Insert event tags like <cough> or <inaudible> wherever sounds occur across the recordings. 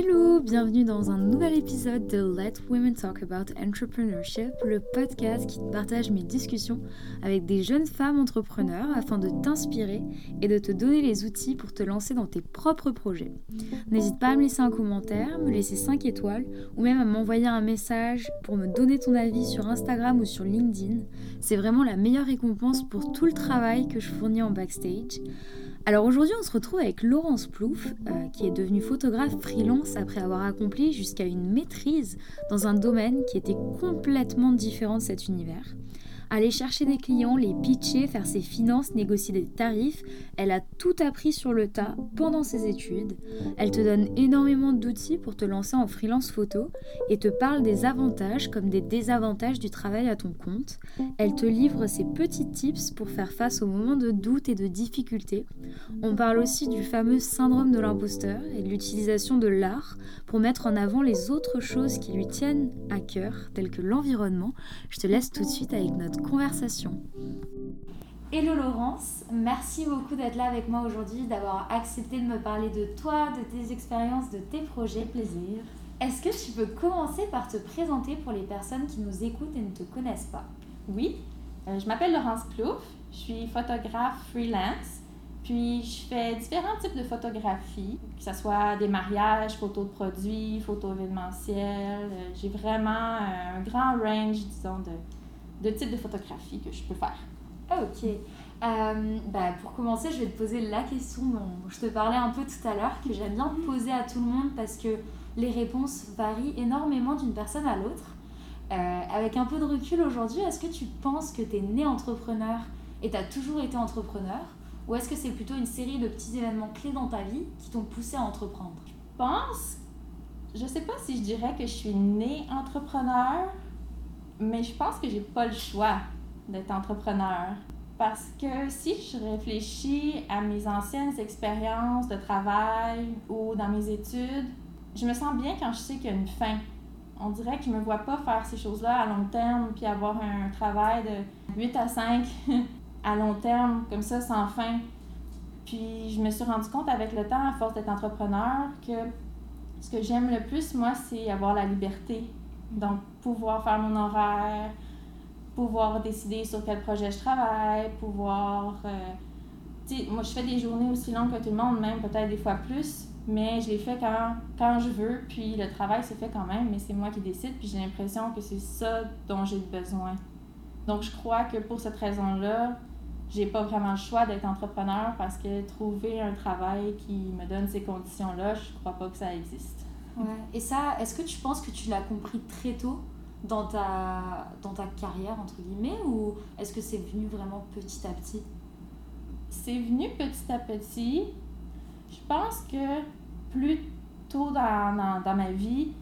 Hello, bienvenue dans un nouvel épisode de Let Women Talk About Entrepreneurship, le podcast qui partage mes discussions avec des jeunes femmes entrepreneurs afin de t'inspirer et de te donner les outils pour te lancer dans tes propres projets. N'hésite pas à me laisser un commentaire, me laisser 5 étoiles ou même à m'envoyer un message pour me donner ton avis sur Instagram ou sur LinkedIn. C'est vraiment la meilleure récompense pour tout le travail que je fournis en backstage. Alors aujourd'hui, on se retrouve avec Laurence Plouf, euh, qui est devenue photographe freelance après avoir accompli jusqu'à une maîtrise dans un domaine qui était complètement différent de cet univers aller chercher des clients, les pitcher, faire ses finances, négocier des tarifs. Elle a tout appris sur le tas pendant ses études. Elle te donne énormément d'outils pour te lancer en freelance photo et te parle des avantages comme des désavantages du travail à ton compte. Elle te livre ses petits tips pour faire face aux moments de doute et de difficulté. On parle aussi du fameux syndrome de l'imposteur et de l'utilisation de l'art pour mettre en avant les autres choses qui lui tiennent à cœur, telles que l'environnement. Je te laisse tout de suite avec notre conversation. Hello Laurence, merci beaucoup d'être là avec moi aujourd'hui, d'avoir accepté de me parler de toi, de tes expériences, de tes projets. Plaisir. Est-ce que tu peux commencer par te présenter pour les personnes qui nous écoutent et ne te connaissent pas? Oui, euh, je m'appelle Laurence Plouf, je suis photographe freelance, puis je fais différents types de photographies, que ce soit des mariages, photos de produits, photos événementielles. Euh, j'ai vraiment un grand range, disons, de, de types de photographies que je peux faire. Ah, ok. Euh, bah, pour commencer, je vais te poser la question dont je te parlais un peu tout à l'heure, que j'aime bien poser à tout le monde parce que les réponses varient énormément d'une personne à l'autre. Euh, avec un peu de recul aujourd'hui, est-ce que tu penses que tu es né entrepreneur et tu as toujours été entrepreneur Ou est-ce que c'est plutôt une série de petits événements clés dans ta vie qui t'ont poussé à entreprendre? Je pense, je sais pas si je dirais que je suis née entrepreneur, mais je pense que j'ai pas le choix d'être entrepreneur. Parce que si je réfléchis à mes anciennes expériences de travail ou dans mes études, je me sens bien quand je sais qu'il y a une fin. On dirait que je me vois pas faire ces choses-là à long terme puis avoir un travail de 8 à 5 <laughs> à long terme, comme ça, sans fin. Puis je me suis rendu compte avec le temps, à force d'être entrepreneur, que ce que j'aime le plus, moi, c'est avoir la liberté donc, pouvoir faire mon horaire, pouvoir décider sur quel projet je travaille, pouvoir... Euh, moi, je fais des journées aussi longues que tout le monde, même peut-être des fois plus, mais je les fais quand, quand je veux, puis le travail se fait quand même, mais c'est moi qui décide, puis j'ai l'impression que c'est ça dont j'ai besoin. Donc, je crois que pour cette raison-là, j'ai pas vraiment le choix d'être entrepreneur parce que trouver un travail qui me donne ces conditions-là, je crois pas que ça existe. Et ça, est-ce que tu penses que tu l'as compris très tôt dans ta, dans ta carrière, entre guillemets, ou est-ce que c'est venu vraiment petit à petit? C'est venu petit à petit. Je pense que plus tôt dans, dans, ma vie,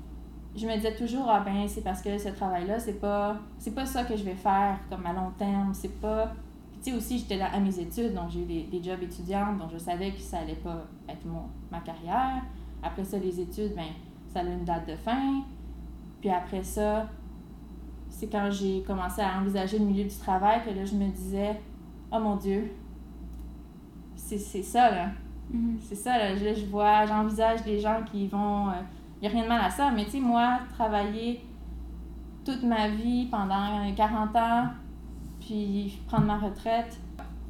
je me disais toujours, ah ben, c'est parce que ce travail-là, c'est pas, pas ça que je vais faire comme à long terme. C'est pas. tu sais, aussi, j'étais à mes études, donc j'ai eu des, des, jobs étudiants, donc je savais que ça allait pas être mon, ma carrière. Après ça, les études, ben, ça a une date de fin. Puis après ça, c'est quand j'ai commencé à envisager le milieu du travail que là, je me disais, oh mon Dieu, c'est ça, là. Mm-hmm. C'est ça, là. Je, je vois, j'envisage des gens qui vont. Il euh, n'y a rien de mal à ça, mais tu sais, moi, travailler toute ma vie pendant 40 ans, puis prendre ma retraite,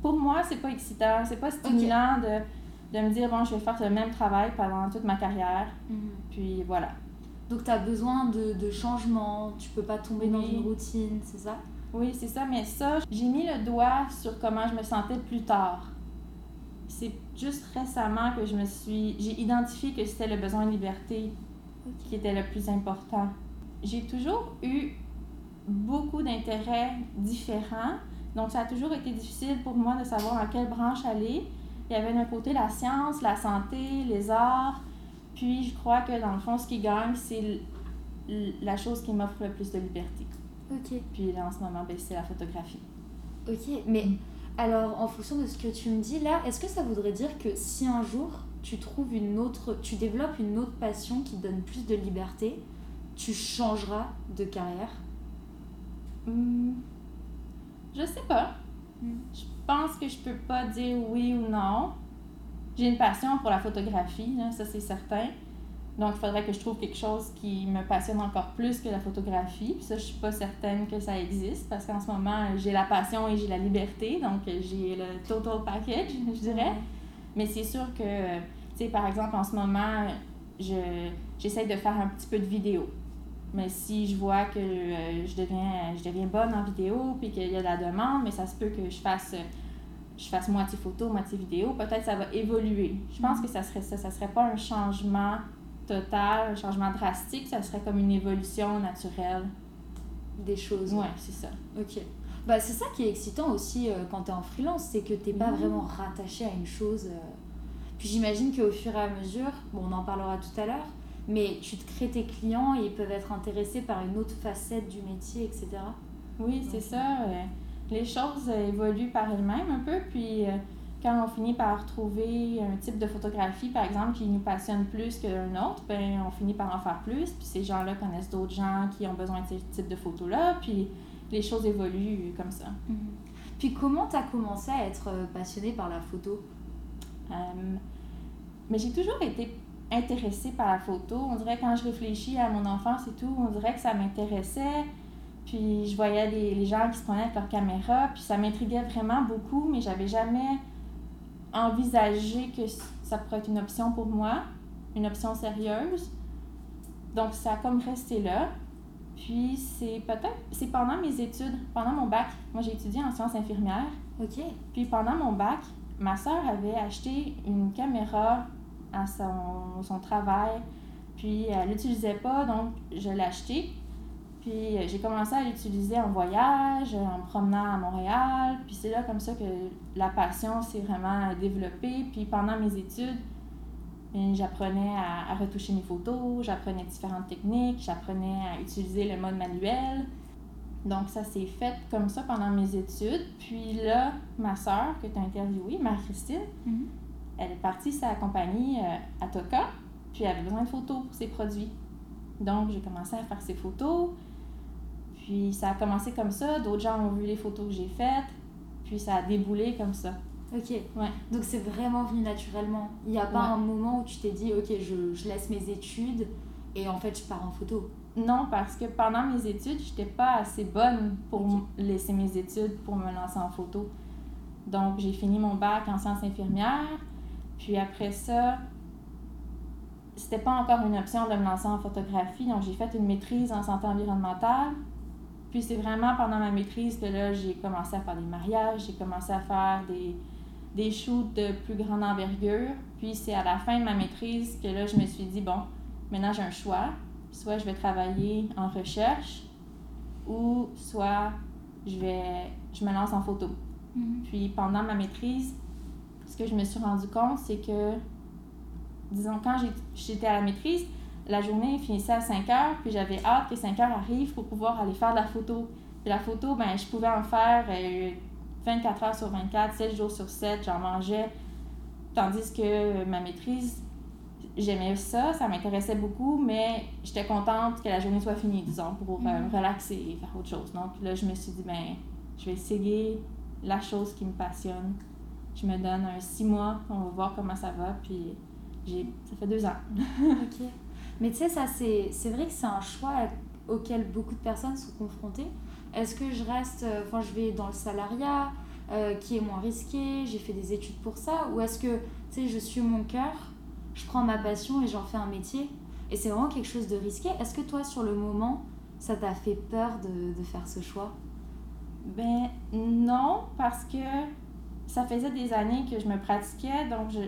pour moi, c'est pas excitant, c'est pas stimulant de de me dire, bon, je vais faire le même travail pendant toute ma carrière. Mhm. Puis voilà. Donc, tu as besoin de, de changement, tu peux pas tomber dans une routine, c'est ça? Oui, c'est ça, mais ça, j'ai mis le doigt sur comment je me sentais plus tard. C'est juste récemment que je me suis. J'ai identifié que c'était le besoin de liberté qui était le plus important. J'ai toujours eu beaucoup d'intérêts différents, donc ça a toujours été difficile pour moi de savoir à quelle branche aller. Il y avait d'un côté la science, la santé, les arts. Puis je crois que dans le fond, ce qui gagne, c'est la chose qui m'offre le plus de liberté. Ok. Puis là, en ce moment, ben, c'est la photographie. Ok, mais alors en fonction de ce que tu me dis là, est-ce que ça voudrait dire que si un jour tu trouves une autre, tu développes une autre passion qui te donne plus de liberté, tu changeras de carrière? Hmm, Je sais pas. Hmm. Je pense que je peux pas dire oui ou non. J'ai une passion pour la photographie, là, ça c'est certain. Donc il faudrait que je trouve quelque chose qui me passionne encore plus que la photographie. Puis ça, je suis pas certaine que ça existe parce qu'en ce moment, j'ai la passion et j'ai la liberté. Donc j'ai le total package, <laughs> je dirais. Mais c'est sûr que, tu sais, par exemple, en ce moment, je, j'essaie de faire un petit peu de vidéo. Mais si je vois que euh, je, deviens, je deviens bonne en vidéo, puis qu'il y a de la demande, mais ça se peut que je fasse, je fasse moitié photo, moitié vidéo, peut-être ça va évoluer. Je pense que ça serait ça. Ça serait pas un changement total, un changement drastique, ça serait comme une évolution naturelle. Des choses. Ouais, c'est ça. Ok. Bah, c'est ça qui est excitant aussi euh, quand tu es en freelance, c'est que t'es pas Mhm. vraiment rattaché à une chose. euh. Puis j'imagine qu'au fur et à mesure, bon, on en parlera tout à l'heure, mais tu te crées tes clients et ils peuvent être intéressés par une autre facette du métier, etc. Oui, c'est ça. Les choses euh, évoluent par elles-mêmes un peu, puis euh, quand on finit par trouver un type de photographie, par exemple, qui nous passionne plus qu'un autre, ben on finit par en faire plus, puis ces gens-là connaissent d'autres gens qui ont besoin de ce type de photos-là, puis les choses évoluent comme ça. Puis comment tu as commencé à être euh, passionné par la photo? Euh, mais j'ai toujours été intéressée par la photo. On dirait quand je réfléchis à mon enfance et tout, on dirait que ça m'intéressait. Puis je voyais les, les gens qui se prenaient avec leur caméra, puis ça m'intriguait vraiment beaucoup, mais j'avais jamais envisagé que ça pourrait être une option pour moi, une option sérieuse. Donc ça a comme resté là. Puis c'est peut-être, c'est pendant mes études, pendant mon bac. Moi j'ai étudié en sciences infirmières. Ok. Puis pendant mon bac, ma soeur avait acheté une caméra à son, son travail. Puis elle l'utilisait pas, donc je l'ai achetée. Puis euh, j'ai commencé à l'utiliser en voyage, en me promenant à Montréal. Puis c'est là comme ça que la passion s'est vraiment développée. Puis pendant mes études, j'apprenais à, à retoucher mes photos, j'apprenais différentes techniques, j'apprenais à utiliser le mode manuel. Donc, ça s'est fait comme ça pendant mes études. Puis là, ma soeur, que tu as interviewée, Marie-Christine, Mhm. elle est partie sa compagnie euh, à Toka, puis elle avait besoin de photos pour ses produits. Donc, j'ai commencé à faire ses photos. Puis ça a commencé comme ça. D'autres gens ont vu les photos que j'ai faites. Puis ça a déboulé comme ça. Ok. Ouais. Donc c'est vraiment venu naturellement. Il n'y a pas Ouais. un moment où tu t'es dit, ok, je, je laisse mes études et en fait je pars en photo. Non, parce que pendant mes études, j'étais pas assez bonne pour laisser mes études pour me lancer en photo. Donc, j'ai fini mon bac en sciences infirmières. Puis après ça, c'était pas encore une option de me lancer en photographie. Donc, j'ai fait une maîtrise en santé environnementale. Puis c'est vraiment pendant ma maîtrise que là, j'ai commencé à faire des mariages, j'ai commencé à faire des, des shoots de plus grande envergure. Puis c'est à la fin de ma maîtrise que là, je me suis dit, bon, maintenant j'ai un choix. Soit je vais travailler en recherche ou soit je, vais, je me lance en photo. Puis pendant ma maîtrise, ce que je me suis rendu compte, c'est que, disons, quand j'étais à la maîtrise, la journée finissait à 5 heures, puis j'avais hâte que 5 heures arrivent pour pouvoir aller faire de la photo. Puis la photo, ben, je pouvais en faire euh, 24 heures sur 24, 7 jours sur 7, j'en mangeais. Tandis que ma maîtrise, j'aimais ça, ça m'intéressait beaucoup, mais j'étais contente que la journée soit finie, disons, pour euh, me relaxer et faire autre chose. Donc là, je me suis dit, ben, je vais essayer la chose qui me passionne. Je me donne un six mois, on va voir comment ça va, puis j'ai, ça fait deux ans. Ok. <laughs> Mais tu sais, ça, c'est vrai que c'est un choix auquel beaucoup de personnes sont confrontées. Est-ce que je reste, euh, enfin, je vais dans le salariat, euh, qui est moins risqué, j'ai fait des études pour ça, ou est-ce que, tu sais, je suis mon cœur, je prends ma passion et j'en fais un métier Et c'est vraiment quelque chose de risqué? Est-ce que toi, sur le moment, ça t'a fait peur de, de faire ce choix? Ben non, parce que ça faisait des années que je me pratiquais, donc je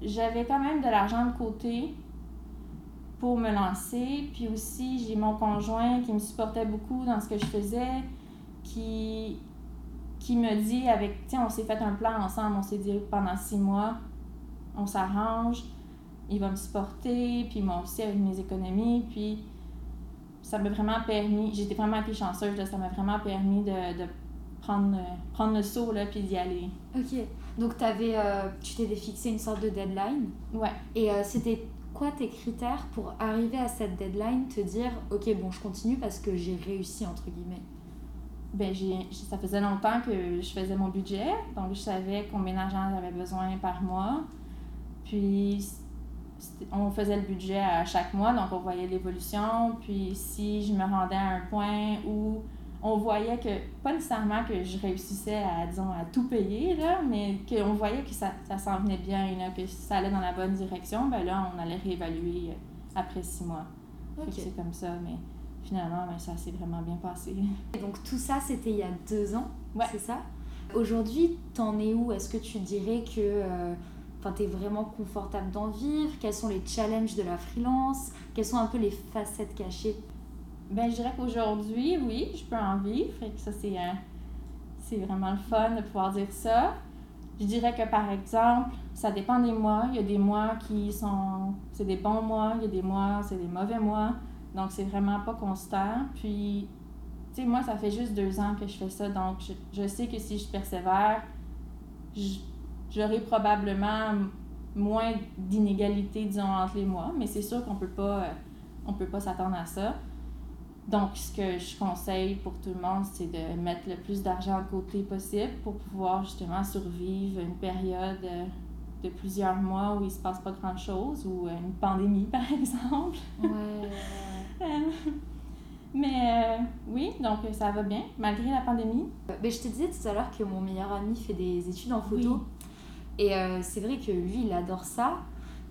j'avais quand même de l'argent de côté pour me lancer. Puis aussi, j'ai mon conjoint qui me supportait beaucoup dans ce que je faisais, qui, qui me dit avec, sais, on s'est fait un plan ensemble, on s'est dit pendant six mois, on s'arrange. il va me supporter, puis moi aussi avec mes économies, puis ça m'a vraiment permis, j'étais vraiment été chanceuse, là, ça m'a vraiment permis de, de prendre, prendre le saut, là, puis d'y aller. Ok. Donc t'avais, euh, tu t'étais fixé une sorte de deadline? Ouais. Et euh, c'était quoi tes critères pour arriver à cette deadline, te dire ok bon je continue parce que j'ai réussi entre guillemets? Ben, j'ai, ça faisait longtemps que je faisais mon budget, donc je savais combien d'argent j'avais besoin par mois. Puis on faisait le budget à chaque mois, donc on voyait l'évolution. Puis si je me rendais à un point où on voyait que, pas nécessairement que je réussissais à, disons, à tout payer, là, mais qu'on voyait que ça, ça s'en venait bien, là, que ça allait dans la bonne direction, ben là, on allait réévaluer euh, après six mois. Fait que Ok. c'est comme ça, mais finalement, ben, ça s'est vraiment bien passé. <laughs> Et donc tout ça c'était il y a deux ans, Ouais. c'est ça? Aujourd'hui t'en es où? Est-ce que tu dirais que euh, enfin, t'es vraiment confortable d'en vivre? Quels sont les challenges de la freelance? Quelles sont un peu les facettes cachées? Ben, je dirais qu'aujourd'hui, oui, je peux en vivre. Fait que ça, c'est un- c'est vraiment le fun de pouvoir dire ça. Je dirais que, par exemple, ça dépend des mois. Il y a des mois qui sont... C'est des bons mois. Il y a des mois, c'est des mauvais mois. Donc, c'est vraiment pas constant. Puis, tu sais, moi, ça fait juste deux ans que je fais ça. Donc, je, je sais que si je persévère, j'aurai probablement moins d'inégalités, disons, entre les mois. Mais c'est sûr qu'on peut pas... euh, On peut pas s'attendre à ça. Donc, ce que je conseille pour tout le monde, c'est de mettre le plus d'argent de côté possible pour pouvoir justement survivre une période euh, de plusieurs mois où il se passe pas grand-chose ou euh, une pandémie, <laughs> par exemple. <laughs> Ouais. Euh, Mais euh, oui, donc ça va bien, malgré la pandémie. Ben, je te disais tout à l'heure que mon meilleur ami fait des études en photo. Et euh, c'est vrai que lui, il adore ça.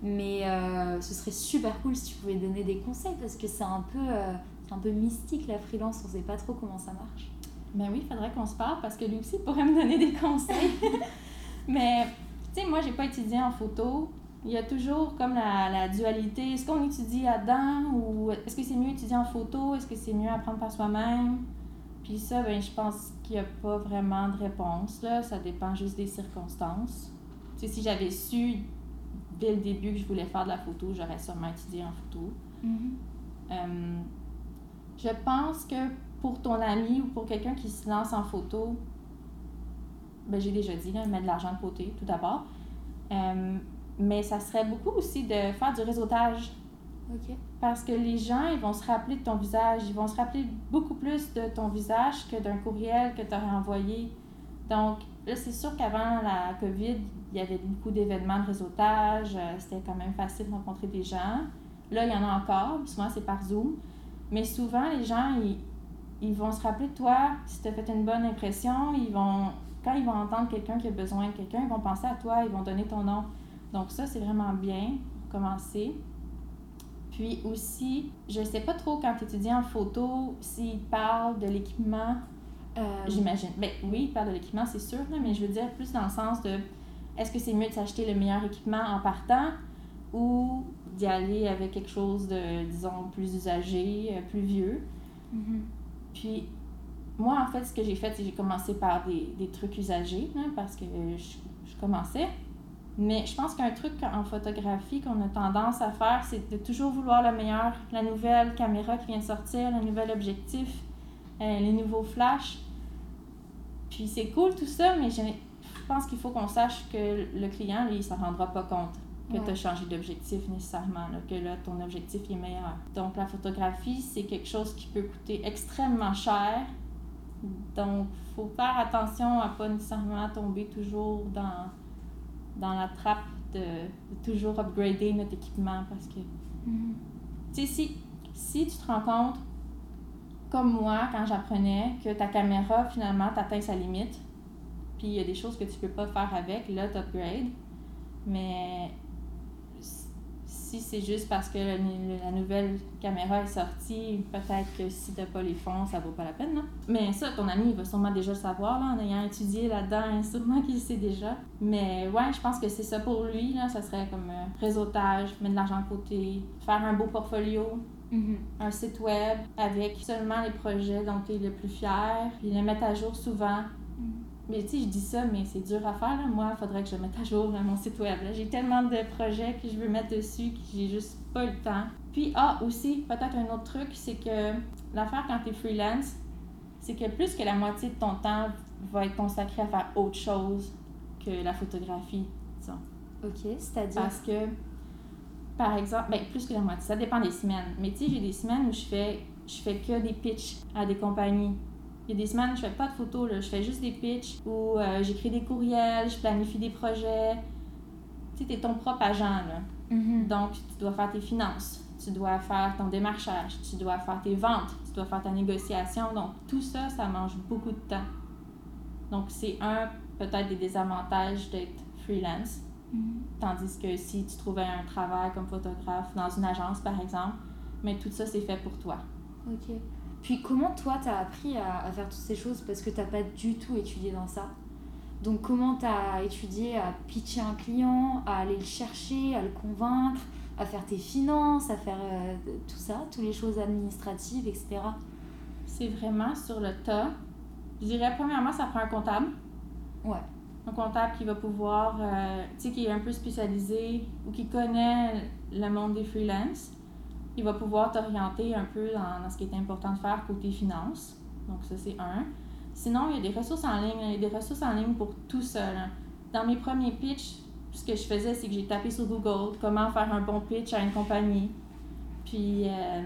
Mais euh, ce serait super cool si tu pouvais donner des conseils parce que c'est un peu, euh, un peu mystique la freelance, on sait pas trop comment ça marche. Ben oui, il faudrait qu'on se parle parce que lui aussi pourrait me donner des <laughs> conseils. Mais, tu sais, moi, j'ai pas étudié en photo. Il y a toujours comme la, la dualité. Est-ce qu'on étudie là-dedans ou est-ce que c'est mieux étudier en photo? Est-ce que c'est mieux apprendre par soi-même? Puis ça, ben, je pense qu'il n'y a pas vraiment de réponse. Là. Ça dépend juste des circonstances. Tu sais, si j'avais su dès le début que je voulais faire de la photo, j'aurais sûrement étudié en photo. Euh, je pense que pour ton ami ou pour quelqu'un qui se lance en photo, ben, j'ai déjà dit, là, mettre de l'argent de côté, tout d'abord. Euh, mais ça serait beaucoup aussi de faire du réseautage. Parce que les gens, ils vont se rappeler de ton visage. Ils vont se rappeler beaucoup plus de ton visage que d'un courriel que tu aurais envoyé. Donc, là, c'est sûr qu'avant la COVID, il y avait beaucoup d'événements de réseautage. euh, C'était quand même facile de rencontrer des gens. Là, il y en a encore. puis Souvent, c'est par Zoom. Mais souvent, les gens, ils, ils vont se rappeler de toi. Si tu as fait une bonne impression, ils vont, quand ils vont entendre quelqu'un qui a besoin de quelqu'un, ils vont penser à toi, ils vont donner ton nom. Donc, ça, c'est vraiment bien pour commencer. Puis aussi, je sais pas trop quand tu étudies en photo s'ils parlent de l'équipement. Euh, J'imagine. Ben oui, ils parlent de l'équipement, c'est sûr, là, mais je veux dire plus dans le sens de est-ce que c'est mieux de s'acheter le meilleur équipement en partant ou d'y aller avec quelque chose de, disons, plus usagé, euh, plus vieux. mhm. Puis, moi, en fait, ce que j'ai fait, c'est que j'ai commencé par des, des trucs usagés, hein, parce que je, je commençais. Mais je pense qu'un truc en photographie qu'on a tendance à faire, c'est de toujours vouloir le meilleur, la nouvelle caméra qui vient de sortir, le nouvel objectif, euh, les nouveaux flashs. Puis c'est cool tout ça, mais je, je pense qu'il faut qu'on sache que le client, lui, il s'en rendra pas compte que Ouais. tu as changé d'objectif nécessairement, là, que là, ton objectif est meilleur. Donc, la photographie, c'est quelque chose qui peut coûter extrêmement cher. Donc, il faut faire attention à pas nécessairement tomber toujours dans, dans la trappe de, de toujours upgrader notre équipement parce que, Mhm. tu sais, si, si tu te rends compte, comme moi, quand j'apprenais, que ta caméra, finalement, t'atteint sa limite, puis il y a des choses que tu peux pas faire avec, là, t'upgrades. Mais si c'est juste parce que la, la nouvelle caméra est sortie, peut-être que si t'as pas les fonds, ça vaut pas la peine, non? Mais ça, ton ami, il va sûrement déjà le savoir, là, en ayant étudié là-dedans, sûrement qu'il le sait déjà. Mais ouais, je pense que c'est ça pour lui, là, ça serait comme euh, réseautage, mettre de l'argent de côté, faire un beau portfolio, Mhm. un site web avec seulement les projets dont tu es le plus fier, puis le mettre à jour souvent. Mais tu sais, je dis ça, mais c'est dur à faire. Là. Moi, il faudrait que je mette à jour mon site web. J'ai tellement de projets que je veux mettre dessus que j'ai juste pas le temps. Puis, ah, aussi, peut-être un autre truc, c'est que l'affaire quand tu es freelance, c'est que plus que la moitié de ton temps va être consacré à faire autre chose que la photographie, disons. Ok, c'est-à-dire? Parce que, par exemple, ben, plus que la moitié, ça dépend des semaines. Mais tu sais, j'ai des semaines où je fais, je fais que des pitchs à des compagnies. Il y a des semaines je fais pas de photos, là, je fais juste des pitchs où euh, j'écris des courriels, je planifie des projets. Tu sais, t'es ton propre agent, là. Mhm. Donc, tu dois faire tes finances, tu dois faire ton démarchage, tu dois faire tes ventes, tu dois faire ta négociation. Donc, tout ça, ça mange beaucoup de temps. Donc, c'est un, peut-être, des désavantages d'être freelance. Mhm. Tandis que si tu trouvais un travail comme photographe dans une agence, par exemple, mais tout ça, c'est fait pour toi. Ok. Puis comment toi t'as appris à, à faire toutes ces choses parce que t'as pas du tout étudié dans ça? Donc comment t'as étudié à pitcher un client, à aller le chercher, à le convaincre, à faire tes finances, à faire euh, tout ça, toutes les choses administratives, etc. C'est vraiment sur le tas. Je dirais, premièrement, ça prend un comptable. Ouais. Un comptable qui va pouvoir, euh, tu sais, qui est un peu spécialisé ou qui connaît le monde des freelances. Il va pouvoir t'orienter un peu dans, ce qui est important de faire côté finances. Donc, ça, c'est un. Sinon, il y a des ressources en ligne. Il y a des ressources en ligne pour tout seul. hein. Dans mes premiers pitchs, ce que je faisais, c'est que j'ai tapé sur Google comment faire un bon pitch à une compagnie. Puis, euh,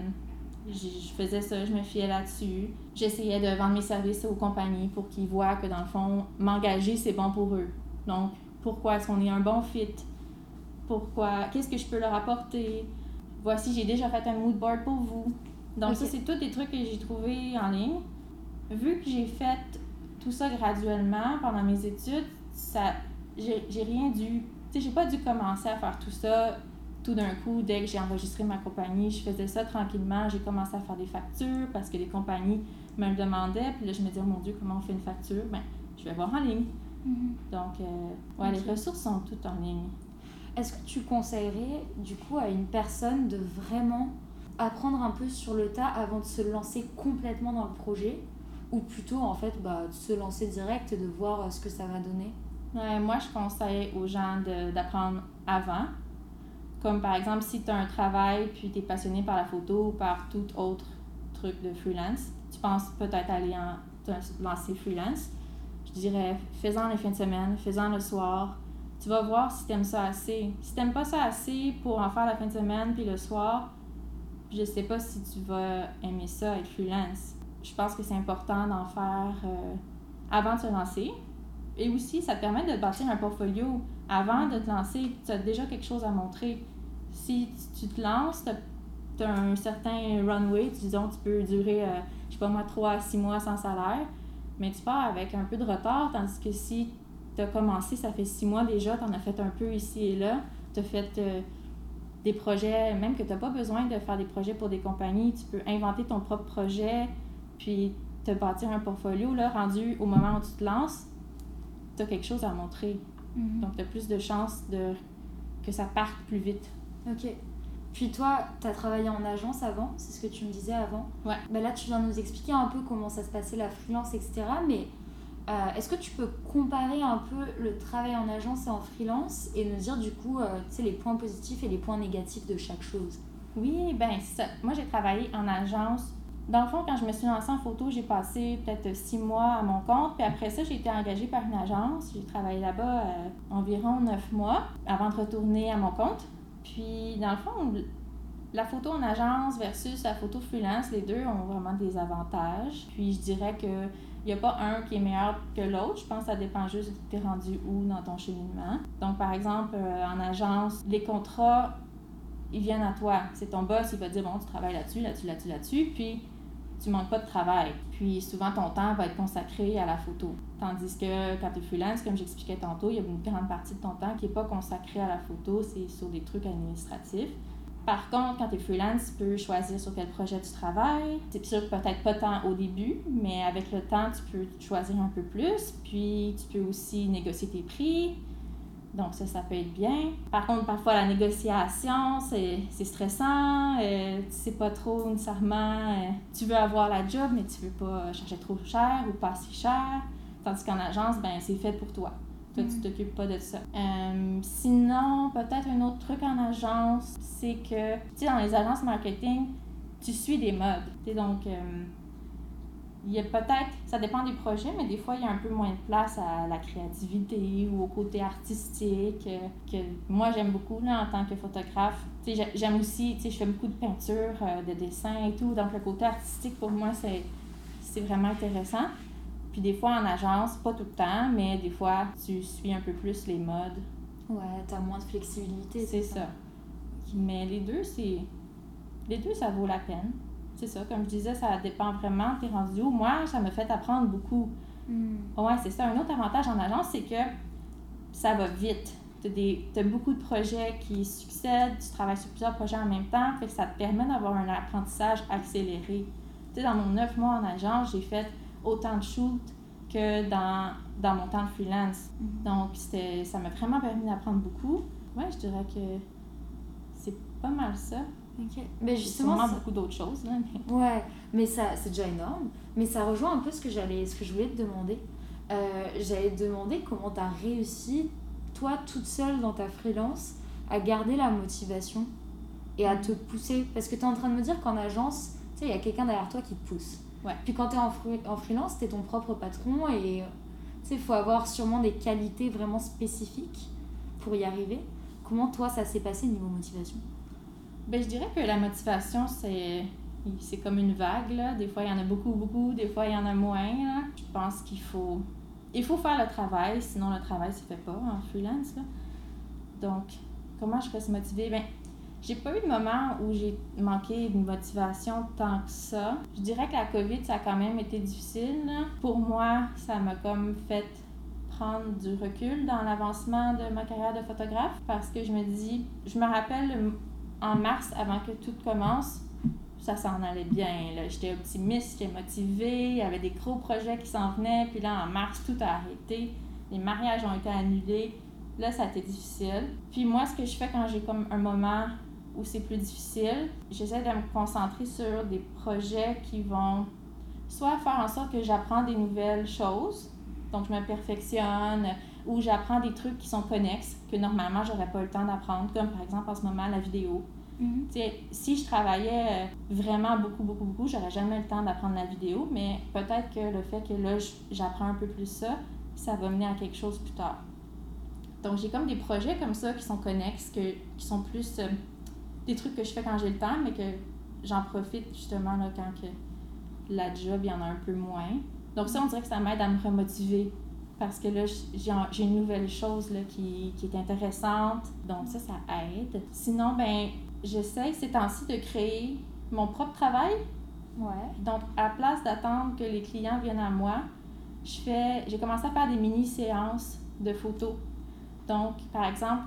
je je faisais ça, je me fiais là-dessus. J'essayais de vendre mes services aux compagnies pour qu'ils voient que, dans le fond, m'engager, c'est bon pour eux. Donc, pourquoi est-ce qu'on est un bon fit? Pourquoi? Qu'est-ce que je peux leur apporter? Voici, j'ai déjà fait un mood board pour vous. Donc, ça, c'est tous des trucs que j'ai trouvés en ligne. Vu que j'ai fait tout ça graduellement pendant mes études, ça, j'ai j'ai rien dû. Tu sais, j'ai pas dû commencer à faire tout ça tout d'un coup, dès que j'ai enregistré ma compagnie, je faisais ça tranquillement. J'ai commencé à faire des factures parce que les compagnies me le demandaient. Puis là, je me disais, oh mon Dieu, comment on fait une facture? Ben, je vais voir en ligne. Donc, euh, ouais, les ressources sont toutes en ligne. Est-ce que tu conseillerais du coup à une personne de vraiment apprendre un peu sur le tas avant de se lancer complètement dans le projet? Ou plutôt en fait bah, de se lancer direct et de voir euh, ce que ça va donner? Ouais, moi, je conseille aux gens d'apprendre avant. Comme par exemple, si tu as un travail puis tu es passionné par la photo ou par tout autre truc de freelance, tu penses peut-être aller en, lancer freelance, je dirais fais-en les fins de semaine, fais-en le soir. Tu vas voir si tu aimes ça assez. Si tu pas ça assez pour en faire la fin de semaine puis le soir, je sais pas si tu vas aimer ça, être freelance. Je pense que c'est important d'en faire euh, avant de se lancer. Et aussi, ça te permet de bâtir un portfolio. Avant de te lancer, tu as déjà quelque chose à montrer. Si tu te lances, tu as, un certain runway, disons, tu peux durer, euh, je sais pas moi, 3 à 6 mois sans salaire, mais tu pars avec un peu de retard, tandis que si tu as commencé, ça fait 6 mois déjà, tu en as fait un peu ici et là, tu as fait euh, des projets, même que tu n'as pas besoin de faire des projets pour des compagnies, tu peux inventer ton propre projet, puis te bâtir un portfolio, là, rendu au moment où tu te lances, tu as quelque chose à montrer. Donc, tu as plus de chances de, que ça parte plus vite. Ok. Puis toi, tu as travaillé en agence avant, c'est ce que tu me disais avant. Ouais. Bah là, tu viens de nous expliquer un peu comment ça se passait la freelance, etc. Mais euh, est-ce que tu peux comparer un peu le travail en agence et en freelance et nous dire du coup, euh, les points positifs et les points négatifs de chaque chose? Oui, ben ça. Moi, j'ai travaillé en agence. Dans le fond, quand je me suis lancée en photo, j'ai passé peut-être six mois à mon compte. Puis après ça, j'ai été engagée par une agence. J'ai travaillé là-bas euh, environ neuf mois avant de retourner à mon compte. Puis, dans le fond, la photo en agence versus la photo freelance, les deux ont vraiment des avantages. Puis, je dirais que il n'y a pas un qui est meilleur que l'autre. Je pense que ça dépend juste de t'es rendu où dans ton cheminement. Donc, par exemple, euh, en agence, les contrats, ils viennent à toi. C'est ton boss, il va dire, bon, tu travailles là-dessus, là-dessus, là-dessus, là-dessus. Puis, tu manques pas de travail. Puis souvent, ton temps va être consacré à la photo. Tandis que quand tu es freelance, comme j'expliquais tantôt, il y a une grande partie de ton temps qui n'est pas consacré à la photo, c'est sur des trucs administratifs. Par contre, quand tu es freelance, tu peux choisir sur quel projet tu travailles. C'est sûr, peut-être pas tant au début, mais avec le temps, tu peux choisir un peu plus. Puis, tu peux aussi négocier tes prix. Donc ça, ça peut être bien. Par contre, parfois, la négociation, c'est stressant. Euh, tu sais pas trop nécessairement... euh, tu veux avoir la job, mais tu veux pas chercher trop cher ou pas si cher. Tandis qu'en agence, ben c'est fait pour toi. Toi, tu t'occupes pas de ça. Euh, sinon, peut-être un autre truc en agence, c'est que, tu sais, dans les agences marketing, tu suis des modes. Tu sais, donc, euh, il y a peut-être, ça dépend des projets, mais des fois, il y a un peu moins de place à la créativité ou au côté artistique euh, que moi, j'aime beaucoup là, en tant que photographe. Tu sais, j'ai- j'aime aussi, tu sais, je fais beaucoup de peinture, de dessin et tout, donc le côté artistique, pour moi, c'est vraiment intéressant. Puis des fois, en agence, pas tout le temps, mais des fois, tu suis un peu plus les modes. Ouais, t'as moins de flexibilité. C'est ça. Mais les deux, c'est. Les deux, ça vaut la peine. C'est ça. Comme je disais, ça dépend vraiment. T'es rendu où? Moi, ça m'a fait apprendre beaucoup. Hmm. Ouais, c'est ça. Un autre avantage en agence, c'est que ça va vite. Tu as, beaucoup de projets qui succèdent, tu travailles sur plusieurs projets en même temps, fait que ça te permet d'avoir un apprentissage accéléré. Tu sais, dans mon neuf mois en agence, j'ai fait autant de shoots que dans, dans mon temps de freelance. Mhm. Donc, ça m'a vraiment permis d'apprendre beaucoup. Ouais, je dirais que c'est pas mal ça. Ok. Mais Justement, ça- beaucoup d'autres choses. Là, mais- <laughs> Ouais, mais ça, c'est déjà énorme. Mais ça rejoint un peu ce que j'allais, ce que je voulais te demander. Euh, j'allais te demander comment tu as réussi, toi, toute seule dans ta freelance, à garder la motivation et à te pousser. Parce que tu es en train de me dire qu'en agence, tu sais, il y a quelqu'un derrière toi qui te pousse. Ouais. Puis quand tu es en, freelance, tu es ton propre patron et tu sais, il faut avoir sûrement des qualités vraiment spécifiques pour y arriver. Comment toi, ça s'est passé niveau motivation? Ben, je dirais que la motivation, c'est, c'est comme une vague. Là. Des fois, il y en a beaucoup, beaucoup. Des fois, il y en a moins. là. Je pense qu'il faut, il faut faire le travail, sinon le travail ne se fait pas en freelance. Là. Donc, comment je reste motivée? Ben, j'ai pas eu de moment où j'ai manqué de motivation tant que ça. Je dirais que la COVID, ça a quand même été difficile. Pour moi, ça m'a comme fait prendre du recul dans l'avancement de ma carrière de photographe parce que je me dis, je me rappelle en mars, avant que tout commence, ça s'en allait bien. J'étais optimiste, j'étais motivée, il y avait des gros projets qui s'en venaient, puis là, en mars, tout a arrêté. Les mariages ont été annulés. Là, ça a été difficile. Puis moi, ce que je fais quand j'ai comme un moment où c'est plus difficile, j'essaie de me concentrer sur des projets qui vont soit faire en sorte que j'apprends des nouvelles choses, donc je me perfectionne, ou j'apprends des trucs qui sont connexes, que normalement j'aurais pas le temps d'apprendre, comme par exemple en ce moment la vidéo. Tu sais, si je travaillais euh, vraiment beaucoup, beaucoup, beaucoup, j'aurais jamais le temps d'apprendre la vidéo, mais peut-être que le fait que là, j'apprends un peu plus ça, ça va mener à quelque chose plus tard. Donc, j'ai comme des projets comme ça qui sont connexes, que, qui sont plus euh, des trucs que je fais quand j'ai le temps, mais que j'en profite justement là, quand que la job, il y en a un peu moins. Donc, ça, on dirait que ça m'aide à me remotiver parce que là, j'ai une nouvelle chose là, qui, qui est intéressante. Donc, ça, ça aide. Sinon, ben, j'essaie ces temps-ci de créer mon propre travail. Ouais. Donc, à la place d'attendre que les clients viennent à moi, je fais, j'ai commencé à faire des mini-séances de photos. Donc, par exemple,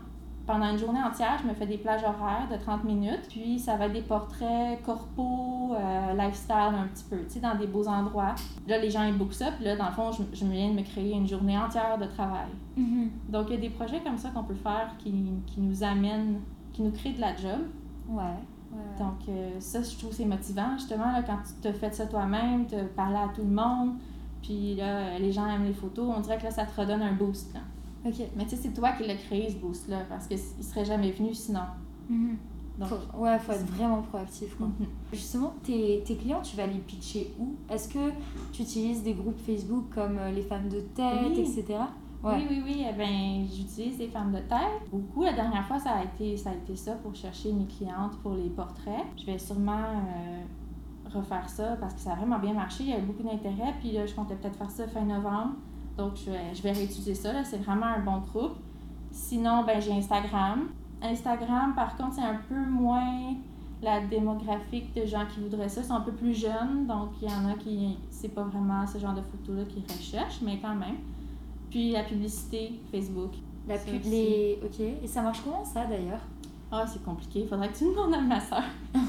pendant une journée entière, je me fais des plages horaires de 30 minutes, puis ça va être des portraits corpo, euh, lifestyle un petit peu, tu sais, dans des beaux endroits. Là, les gens aiment beaucoup ça, puis là, dans le fond, je, je viens de me créer une journée entière de travail. Mhm. Donc, il y a des projets comme ça qu'on peut faire qui, qui nous amènent, qui nous créent de la job. Ouais. ouais. Donc, euh, ça, je trouve que c'est motivant, justement, là, quand tu te fais ça toi-même, te parler à tout le monde, puis là, les gens aiment les photos, on dirait que là, ça te redonne un boost. Là. Ok. Mais tu sais, c'est toi qui l'as créé, ce boost-là, parce qu'il serait jamais venu sinon. Mhm. Donc, Faut- ouais, faut être vraiment proactif. Quoi. Mhm. Justement, tes, tes clients, tu vas les pitcher où? Est-ce que tu utilises des groupes Facebook comme euh, les femmes de tête, Oui. etc. Ouais. Oui, oui, oui. eh ben, j'utilise des femmes de tête. Beaucoup. La dernière fois, ça a été ça, a été ça pour chercher mes clientes pour les portraits. Je vais sûrement euh, refaire ça parce que ça a vraiment bien marché. Il y avait beaucoup d'intérêt. Puis là, je comptais peut-être faire ça fin novembre. Donc, je vais, je vais réutiliser ça. là. C'est vraiment un bon groupe. Sinon, ben, j'ai Instagram. Instagram, par contre, c'est un peu moins la démographique de gens qui voudraient ça. Ils sont un peu plus jeunes. Donc, il y en a qui, c'est pas vraiment ce genre de photos-là qu'ils recherchent, mais quand même. Puis la publicité Facebook. La Ça pu- aussi. les... Ok. Et ça marche comment ça d'ailleurs? Ah, c'est compliqué. Il faudrait que tu demandes à ma soeur. <laughs>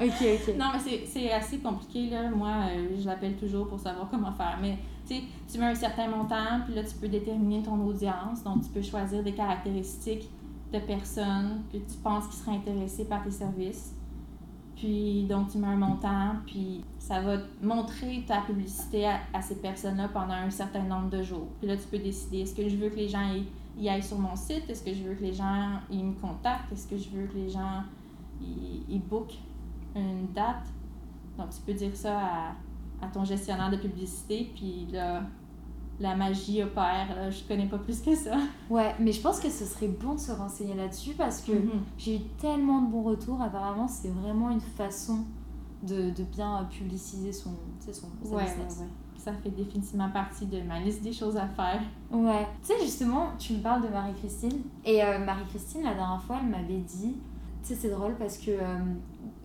Ok, ok. Non, mais c'est- c'est assez compliqué, là. Moi, euh, je l'appelle toujours pour savoir comment faire. Mais, tu sais, tu mets un certain montant, puis là, tu peux déterminer ton audience. Donc, tu peux choisir des caractéristiques de personnes que tu penses qui seraient intéressées par tes services. Puis donc, tu mets un montant, puis ça va montrer ta publicité à, à ces personnes-là pendant un certain nombre de jours. Puis là, tu peux décider est-ce que je veux que les gens y, aillent sur mon site? Est-ce que je veux que les gens ils me contactent? Est-ce que je veux que les gens ils bookent une date? Donc, tu peux dire ça à, à ton gestionnaire de publicité, puis là, la magie opère. Là, je connais pas plus que ça. Ouais, mais je pense que ce serait bon de se renseigner là-dessus parce que Mhm. j'ai eu tellement de bons retours. Apparemment, c'est vraiment une façon de, de bien publiciser son, tu sais, son sa Ouais, ouais, business. ouais. Ça fait définitivement partie de ma liste des choses à faire. Ouais. Tu sais, justement, tu me parles de Marie-Christine. Et euh, Marie-Christine, la dernière fois, elle m'avait dit. Tu sais, c'est drôle parce que euh,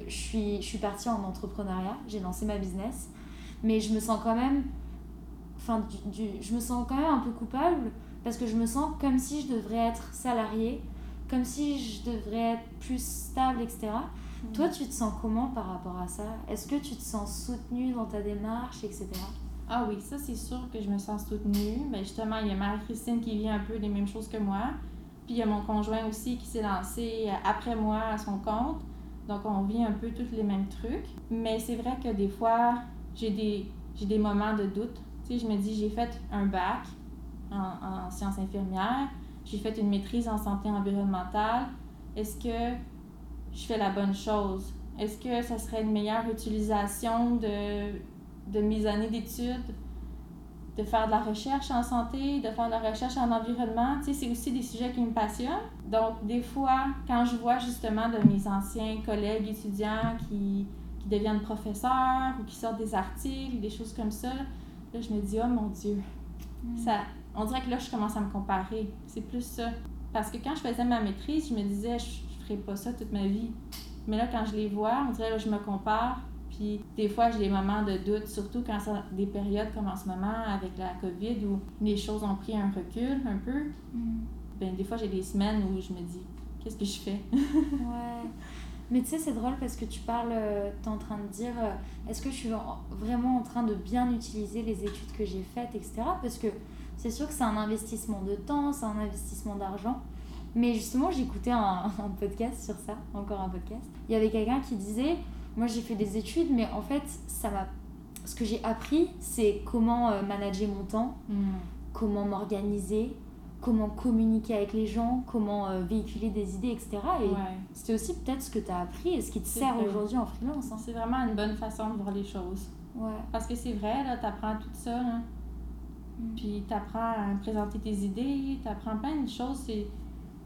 je, suis, je suis partie en entrepreneuriat, j'ai lancé ma business, mais je me sens quand même. Enfin, du, du- je me sens quand même un peu coupable parce que je me sens comme si je devrais être salariée, comme si je devrais être plus stable, etc. Toi, tu te sens comment par rapport à ça? Est-ce que tu te sens soutenue dans ta démarche, etc. Ah oui, ça c'est sûr que je me sens soutenue. Mais justement, il y a Marie-Christine qui vit un peu les mêmes choses que moi. Puis il y a mon conjoint aussi qui s'est lancé euh, après moi à son compte. Donc on vit un peu tous les mêmes trucs. Mais c'est vrai que des fois, j'ai des, des moments de doute. Tu sais, je me dis, j'ai fait un bac en, en sciences infirmières. J'ai fait une maîtrise en santé environnementale. Est-ce que je fais la bonne chose? Est-ce que ça serait une meilleure utilisation de, de mes années d'études, de faire de la recherche en santé, de faire de la recherche en environnement? Tu sais, c'est aussi des sujets qui me passionnent. Donc, des fois, quand je vois justement de mes anciens collègues étudiants qui deviennent professeurs ou qui sortent des articles, des choses comme ça, là, je me dis, oh mon Dieu, ça, on dirait que là, je commence à me comparer. C'est plus ça. Parce que quand je faisais ma maîtrise, je me disais, je ne ferai pas ça toute ma vie. Mais là, quand je les vois, on dirait, là, je me compare. Puis des fois, j'ai des moments de doute, surtout quand c'est des périodes comme en ce moment avec la COVID où les choses ont pris un recul un peu. Ben, des fois, j'ai des semaines où je me dis, qu'est-ce que je fais? Ouais. <laughs> Mais tu sais, c'est drôle parce que tu parles, euh, t'es en train de dire, euh, est-ce que je suis en- vraiment en train de bien utiliser les études que j'ai faites, etc. Parce que c'est sûr que c'est un investissement de temps, c'est un investissement d'argent. Mais justement, j'écoutais un, <laughs> un podcast sur ça, encore un podcast. Il y avait quelqu'un qui disait, moi j'ai fait des études, mais en fait, ça m'a... Ce que j'ai appris, c'est comment euh, manager mon temps, comment m'organiser, comment communiquer avec les gens, comment euh, véhiculer des idées, etc. Et Ouais. c'est aussi peut-être ce que tu as appris et ce qui te sert aujourd'hui en freelance. hein. C'est vraiment une bonne façon de voir les choses. Ouais. Parce que c'est vrai, là, t'apprends tout ça, là. Mm. Puis t'apprends à présenter tes idées, t'apprends plein de choses, c'est,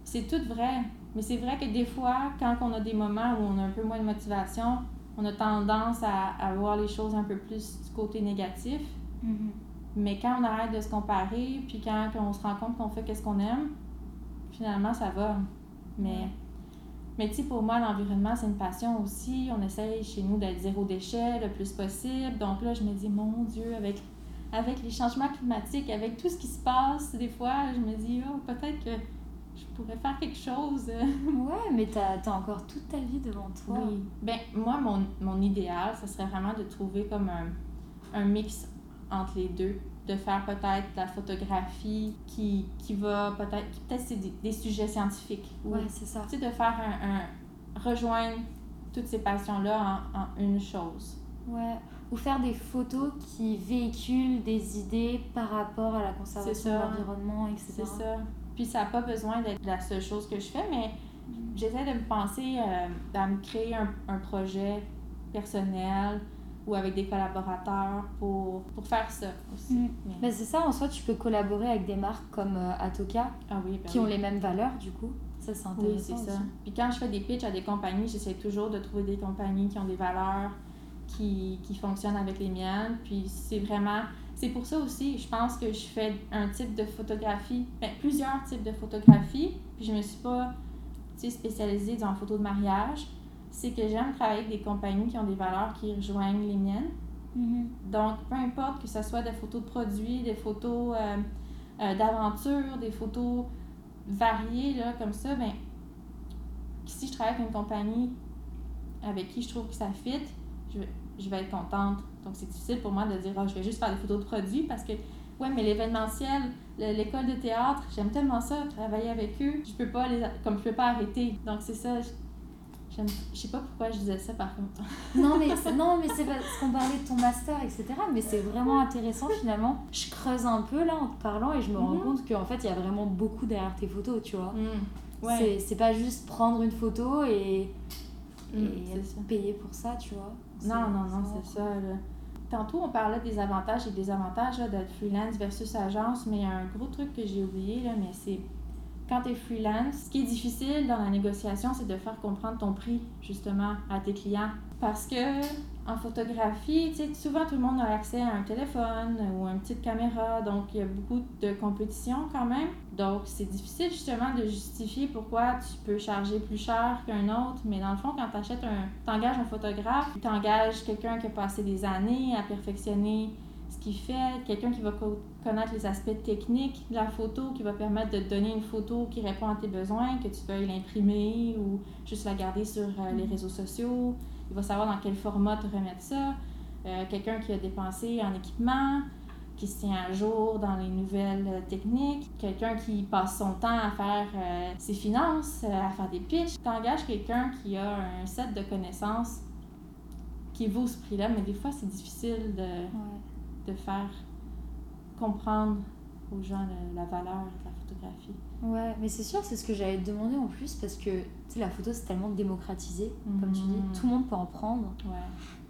c'est tout vrai. Mais c'est vrai que des fois, quand on a des moments où on a un peu moins de motivation, on a tendance à, à voir les choses un peu plus du côté négatif. Mhm. Mais quand on arrête de se comparer, puis quand on se rend compte qu'on fait qu'est-ce qu'on aime, finalement, ça va. Mais, mais tu sais, pour moi, l'environnement, c'est une passion aussi. On essaye chez nous d'être zéro déchet le plus possible. Donc là, je me dis, mon Dieu, avec, avec les changements climatiques, avec tout ce qui se passe, des fois, je me dis, oh, peut-être que je pourrais faire quelque chose. <laughs> Ouais, mais tu as, encore toute ta vie devant toi. Oui. Ben, moi, mon, mon idéal, ce serait vraiment de trouver comme un, un mix entre les deux. De faire peut-être de la photographie qui, qui va peut-être. qui Peut-être c'est des, des sujets scientifiques. Ou, Ouais, c'est ça. Tu sais, de faire un, un- rejoindre toutes ces passions-là en, en une chose. Ouais. Ou faire des photos qui véhiculent des idées par rapport à la conservation de l'environnement, etc. C'est ça. Puis ça n'a pas besoin d'être la seule chose que je fais, mais j'essaie de me penser euh, à me créer un, un projet personnel ou avec des collaborateurs pour, pour faire ça aussi. Mm. Mais- Mais c'est ça, en soi, tu peux collaborer avec des marques comme euh, Atoka ah oui, ben qui ont oui. les mêmes valeurs, du coup. Ça, c'est Oui, intéressant. c'est ça. Puis quand je fais des pitchs à des compagnies, j'essaie toujours de trouver des compagnies qui ont des valeurs, qui, qui fonctionnent avec les miennes. Puis c'est vraiment... C'est pour ça aussi, je pense que je fais un type de photographie, ben, plusieurs types de photographie. Puis je me suis pas spécialisée dans la photo de mariage. C'est que j'aime travailler avec des compagnies qui ont des valeurs qui rejoignent les miennes. Mhm. Donc, peu importe que ce soit des photos de produits, des photos euh, euh, d'aventure, des photos variées, là, comme ça, ben, si je travaille avec une compagnie avec qui je trouve que ça fit, je, vais- je vais être contente. Donc, c'est difficile pour moi de dire, Ah, je vais juste faire des photos de produits parce que, ouais, mais l'événementiel, le- l'école de théâtre, j'aime tellement ça, travailler avec eux. Je peux pas les, comme je peux pas arrêter. Donc, c'est ça. Je, Je sais pas pourquoi je disais ça par contre. Non, mais <laughs> c'est, non, mais c'est parce qu'on parlait de ton master, etc. Mais c'est vraiment intéressant finalement. Je creuse un peu là en te parlant et je me rends Mhm. compte qu'en fait, il y a vraiment beaucoup derrière tes photos, tu vois. Ouais. C'est, pas juste prendre une photo et, Mm, et être payé pour ça, tu vois. Non, non, non, c'est ça. là. Tantôt, on parlait des avantages et des avantages d'être freelance versus agence, mais il y a un gros truc que j'ai oublié, là, mais c'est quand tu es freelance, ce qui est difficile dans la négociation, c'est de faire comprendre ton prix, justement, à tes clients. Parce que en photographie, souvent tout le monde a accès à un téléphone ou à une petite caméra, donc il y a beaucoup de compétition quand même. Donc c'est difficile justement de justifier pourquoi tu peux charger plus cher qu'un autre, mais dans le fond, quand tu achètes un. T'engages un photographe, tu engages quelqu'un qui a passé des années à perfectionner qu'il fait, quelqu'un qui va co- connaître les aspects techniques de la photo, qui va permettre de te donner une photo qui répond à tes besoins, que tu veuilles l'imprimer ou juste la garder sur euh, les réseaux sociaux. Il va savoir dans quel format te remettre ça. Euh, quelqu'un qui a dépensé en équipement, qui se tient à jour dans les nouvelles euh, techniques, quelqu'un qui passe son temps à faire ses finances, à faire des pitches. Tu engages quelqu'un qui a un set de connaissances qui vaut ce prix-là, mais des fois, c'est difficile de. De faire comprendre aux gens la valeur de la photographie. Ouais, mais c'est sûr, c'est ce que j'allais te demander en plus parce que la photo c'est tellement démocratisé, comme tu dis, Mhm. tout le monde peut en prendre. Ouais.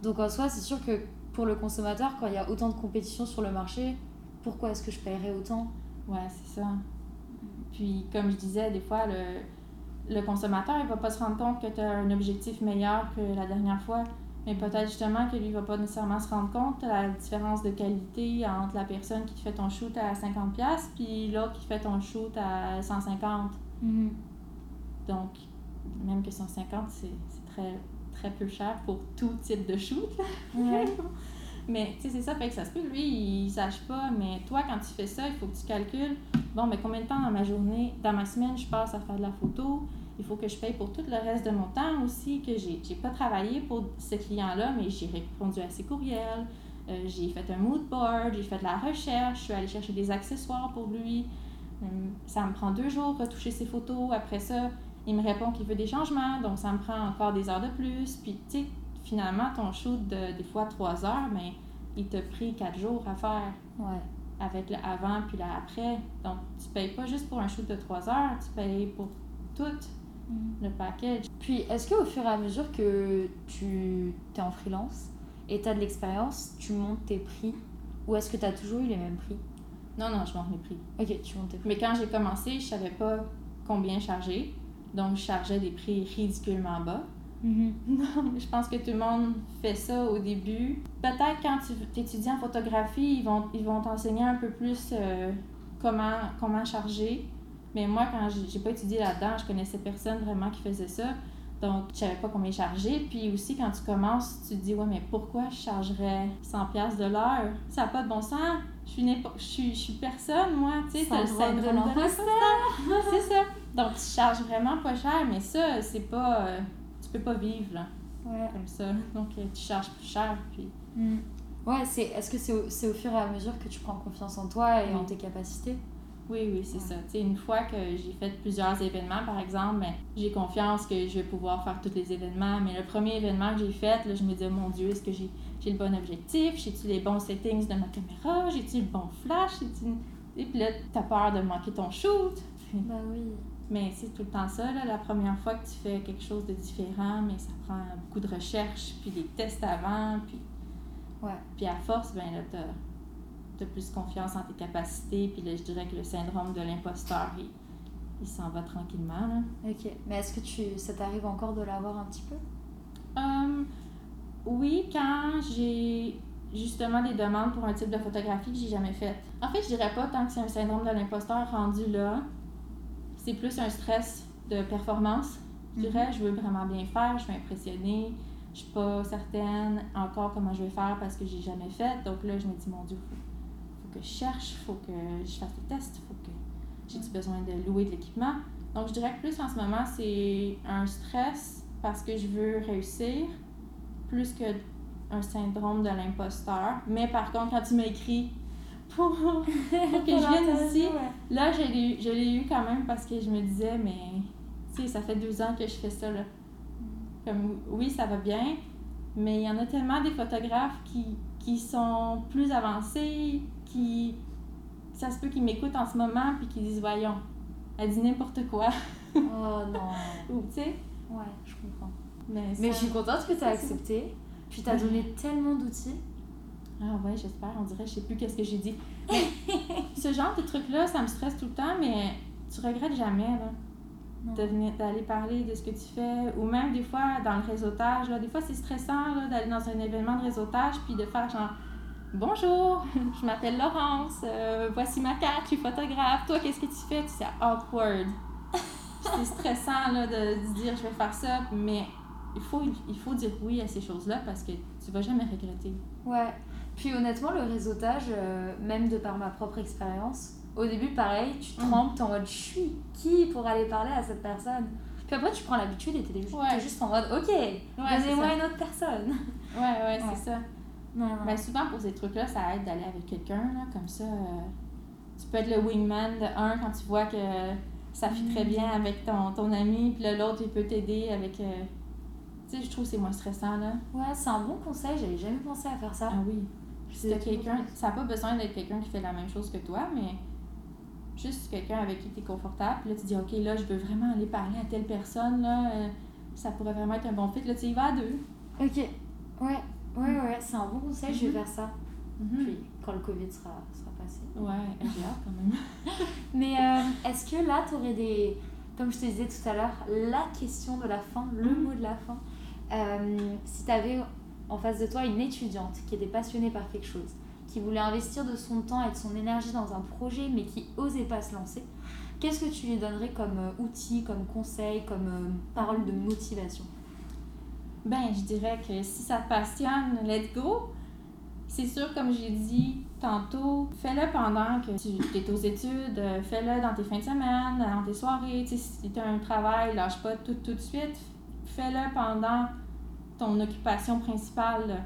Donc en soi, c'est sûr que pour le consommateur, quand il y a autant de compétition sur le marché, pourquoi est-ce que je paierais autant? Ouais, c'est ça. Puis, comme je disais, des fois, le, le consommateur, il va pas se rendre compte que tu as un objectif meilleur que la dernière fois. Mais peut-être justement que lui, va pas nécessairement se rendre compte de la différence de qualité entre la personne qui te fait ton shoot à 50$ puis l'autre qui fait ton shoot à 150$. Donc, même que 150$, c'est c'est très, très peu cher pour tout type de shoot. Ouais. <laughs> Mais tu sais, c'est ça, fait que ça se peut lui, il sache pas, mais toi, quand tu fais ça, il faut que tu calcules, bon, mais combien de temps dans ma journée, dans ma semaine, je passe à faire de la photo, il faut que je paye pour tout le reste de mon temps aussi, que j'ai j'ai pas travaillé pour ce client-là, mais j'ai répondu à ses courriels, euh, j'ai fait un mood board, j'ai fait de la recherche, je suis allée chercher des accessoires pour lui. Hum, Ça me prend deux jours retoucher ses photos. Après ça, il me répond qu'il veut des changements, donc ça me prend encore des heures de plus. Puis, tu sais, finalement, ton shoot de des fois trois heures, mais il t'a pris quatre jours à faire Ouais. avec le avant puis le après. Donc, tu payes pas juste pour un shoot de trois heures, tu payes pour tout le package. Puis est-ce qu'au fur et à mesure que tu es en freelance et tu as de l'expérience, tu montes tes prix? Ou est-ce que tu as toujours eu les mêmes prix? Non, non, je monte mes prix. Ok, tu montes tes prix. Mais quand j'ai commencé, je savais pas combien charger. Donc, je chargeais des prix ridiculement bas. <laughs> Je pense que tout le monde fait ça au début. Peut-être quand tu étudies en photographie, ils vont ils vont t'enseigner un peu plus euh, comment, comment charger. Mais moi, quand j'ai pas étudié là-dedans, je connaissais personne vraiment qui faisait ça. Donc, je savais pas combien charger. Puis aussi, quand tu commences, tu te dis, ouais, mais pourquoi je chargerais 100$ de l'heure? Ça n'a pas de bon sens. Je suis, je suis, je suis personne, moi. Tu sais, t'as le Syndrome de. <laughs> C'est ça. Donc, tu charges vraiment pas cher, mais ça, c'est pas. euh, tu peux pas vivre, là Ouais. comme ça. Donc, euh, tu charges plus cher. Puis... Mm. Ouais, c'est, est-ce que c'est au, c'est au fur et à mesure que tu prends confiance en toi et en tes capacités? Oui, oui, c'est ça. Tu sais, une fois que j'ai fait plusieurs événements, par exemple, ben, j'ai confiance que je vais pouvoir faire tous les événements. Mais le premier événement que j'ai fait, là, je me disais, mon Dieu, est-ce que j'ai, j'ai le bon objectif? J'ai-tu les bons settings de ma caméra? J'ai-tu le bon flash? Et puis là, t'as peur de manquer ton shoot. <laughs> Bah oui. Mais c'est tout le temps ça, là, la première fois que tu fais quelque chose de différent, mais ça prend beaucoup de recherche, puis des tests avant, puis... Ouais. Puis à force, ben là, t'as, t'as plus confiance en tes capacités, puis là, je dirais que le syndrome de l'imposteur, il, il s'en va tranquillement, là. Ok. Mais est-ce que tu, ça t'arrive encore de l'avoir un petit peu? Hum, oui, quand j'ai justement des demandes pour un type de photographie que j'ai jamais fait. En fait, je dirais pas tant que c'est un syndrome de l'imposteur rendu là. C'est plus un stress de performance. Je dirais, je veux vraiment bien faire, je veux impressionner. Je suis pas certaine encore comment je vais faire parce que j'ai jamais fait. Donc là, je me dis, mon Dieu, faut que je cherche, faut que je fasse des tests, faut que j'ai besoin de louer de l'équipement. Donc, je dirais que plus en ce moment, c'est un stress parce que je veux réussir, plus que un syndrome de l'imposteur. Mais par contre, quand tu m'écris <laughs> pour, pour que je vienne ici, là, je l'ai eu- je l'ai eu quand même parce que je me disais, mais tu sais, ça fait deux ans que je fais ça, là. Comme, oui, ça va bien, mais il y en a tellement des photographes qui, qui sont plus avancés, qui. Ça se peut qu'ils m'écoutent en ce moment, puis qu'ils disent Voyons, elle dit n'importe quoi. Oh non. <laughs> Ou, tu sais. Ouais, je comprends. Mais, Mais je suis contente que tu as accepté. Puis tu as donné tellement d'outils. Ah ouais, j'espère, on dirait, je sais plus qu'est-ce que j'ai dit. <laughs> Ce genre de truc-là, ça me stresse tout le temps, mais tu regrettes jamais, là. D'aller parler de ce que tu fais, ou même des fois dans le réseautage, là, des fois c'est stressant d'aller dans un événement de réseautage puis de faire genre Bonjour, je m'appelle Laurence, euh, voici ma carte, je suis photographe, toi qu'est-ce que tu fais? Puis C'est awkward. c'est stressant là, de, de dire je vais faire ça, mais il faut, il faut dire oui à ces choses-là parce que tu vas jamais regretter. Ouais. Puis honnêtement, le réseautage, euh, même de par ma propre expérience, au début, pareil, tu Mm. trembles, t'es en mode je suis qui pour aller parler à cette personne? Puis après, tu prends l'habitude et t'es Ouais. t'es juste en mode ok, c'est donnez-moi une autre personne. Ouais, ouais, Ouais. c'est ça. Non, non. Ben, souvent, pour ces trucs-là, ça aide d'aller avec quelqu'un, là, comme ça. euh, tu peux être le wingman de un quand tu vois que ça fit très bien avec ton, ton ami, puis l'autre, il peut t'aider avec. euh, Tu sais, je trouve que c'est moins stressant, là. Ouais, c'est un bon conseil, j'avais jamais pensé à faire ça. Ah oui. Si t'as quelqu'un, ça n'a pas besoin d'être quelqu'un qui fait la même chose que toi, mais juste quelqu'un avec qui tu es confortable. Puis là, tu dis, OK, là, je veux vraiment aller parler à telle personne, là. euh, ça pourrait vraiment être un bon fit. Là, tu y vas à deux. Ok, ouais, ouais, ouais, c'est un bon conseil, je vais Mhm. faire ça. Mhm. Puis quand le Covid sera, sera passé. Ouais, <laughs> j'ai hâte quand même. <laughs> Mais euh, est-ce que là, tu aurais des. Comme je te disais tout à l'heure, la question de la fin, le Mhm. mot de la fin. Euh, si tu avais en face de toi une étudiante qui était passionnée par quelque chose, qui voulait investir de son temps et de son énergie dans un projet, mais qui osait pas se lancer, qu'est-ce que tu lui donnerais comme euh, outil, comme conseil, comme parole de motivation? Ben, je dirais que si ça te passionne, let's go. C'est sûr, comme j'ai dit tantôt, fais-le pendant que tu es aux études, euh, fais-le dans tes fins de semaine, dans tes soirées. Si tu as un travail, lâche pas tout tout de suite. Fais-le pendant ton occupation principale.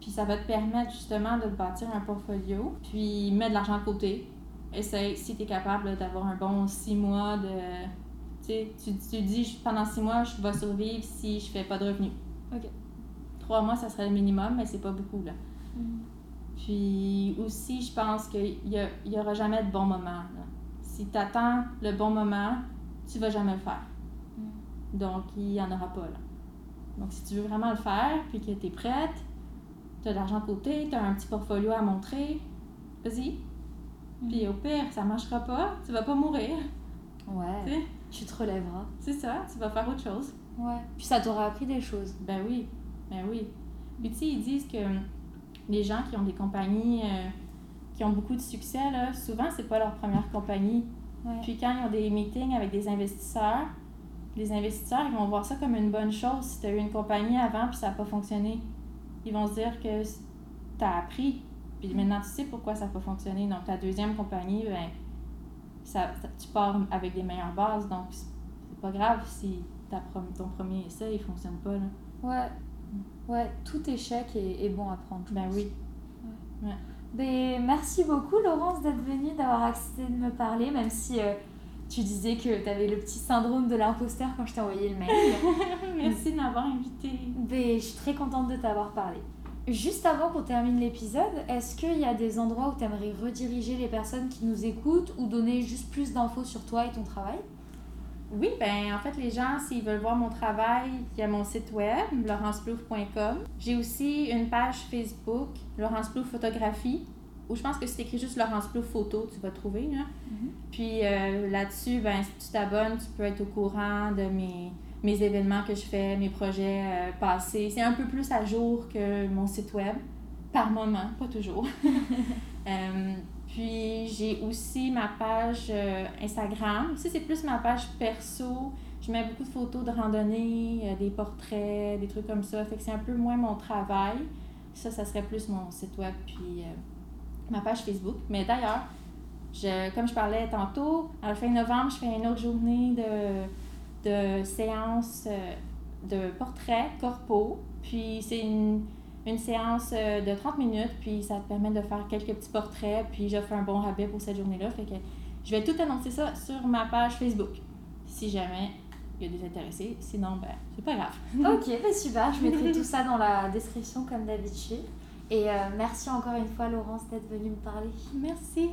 Puis ça va te permettre justement de te bâtir un portfolio. Puis mets de l'argent de côté. Essaye, si tu es capable d'avoir un bon six mois de. Tu tu, dis pendant six mois, je vais survivre si je fais pas de revenus. Ok. Trois mois, ça serait le minimum, mais c'est pas beaucoup, là. Puis aussi, je pense qu'il y, a- il y aura jamais de bon moment. là. Si tu attends le bon moment, tu vas jamais le faire. Donc, il y en aura pas, là. Donc, si tu veux vraiment le faire, puis que tu es prête, tu as de l'argent de côté, tu as un petit portfolio à montrer, vas-y. Puis au pire, ça marchera pas, tu vas pas mourir. Ouais, tu te relèveras. c'est ça, tu vas faire autre chose. Ouais. Puis ça t'aura appris des choses. Ben oui, ben oui. Puis tu sais, ils disent que hum, les gens qui ont des compagnies euh, qui ont beaucoup de succès, là, souvent, c'est pas leur première compagnie. Ouais. Puis quand ils ont des meetings avec des investisseurs, les investisseurs, ils vont voir ça comme une bonne chose si tu as eu une compagnie avant puis ça n'a pas fonctionné. Ils vont se dire que tu as appris, puis maintenant tu sais pourquoi ça n'a pas fonctionné. Donc ta deuxième compagnie, ben, ça, ça- tu pars avec des meilleures bases, donc c'est pas grave si ta ton premier essai il fonctionne pas. Là. Ouais. Ouais, tout échec est, est bon à prendre. Ben oui. Ben, merci beaucoup Laurence d'être venue, d'avoir accepté de me parler, même si euh, tu disais que tu avais le petit syndrome de l'imposteur quand je t'ai envoyé le mail. <laughs> Merci de m'avoir invité. ben, je suis très contente de t'avoir parlé. Juste avant qu'on termine l'épisode, est-ce qu'il y a des endroits où tu aimerais rediriger les personnes qui nous écoutent ou donner juste plus d'infos sur toi et ton travail? Oui, ben en fait, les gens, s'ils veulent voir mon travail, il y a mon site web, laurenceplouf.com. J'ai aussi une page Facebook, Laurence Plouf Photographie, où je pense que si tu écris juste Laurence Plouf Photo, tu vas trouver. Là. Puis euh, là-dessus, ben, si tu t'abonnes, tu peux être au courant de mes, mes événements que je fais, mes projets euh, passés. C'est un peu plus à jour que mon site web, par moment, pas toujours. <laughs> Euh, puis j'ai aussi ma page euh, Instagram. Ça, c'est plus ma page perso. Je mets beaucoup de photos de randonnée, euh, des portraits, des trucs comme ça. Fait que c'est un peu moins mon travail. Ça, ça serait plus mon site web puis euh, ma page Facebook. Mais d'ailleurs, je, comme je parlais tantôt, à la fin novembre, je fais une autre journée de, de séance de portraits corpo. Puis c'est une, une séance euh, de 30 minutes, puis ça te permet de faire quelques petits portraits, puis j'offre un bon rabais pour cette journée-là. Fait que je vais tout annoncer ça sur ma page Facebook, si jamais il y a des intéressés. Sinon, ben, c'est pas grave. <laughs> ok, ben super, je mettrai tout ça dans la description comme d'habitude. Et euh, merci encore une fois, Laurence, d'être venue me parler. Merci.